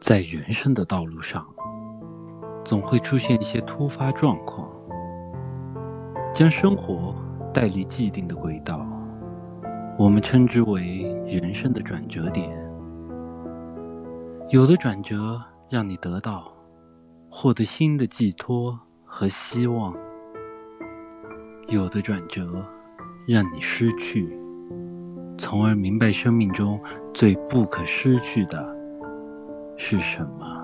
在人生的道路上，总会出现一些突发状况，将生活带离既定的轨道，我们称之为人生的转折点。有的转折让你得到、获得新的寄托和希望；有的转折让你失去，从而明白生命中最不可失去的。是什么？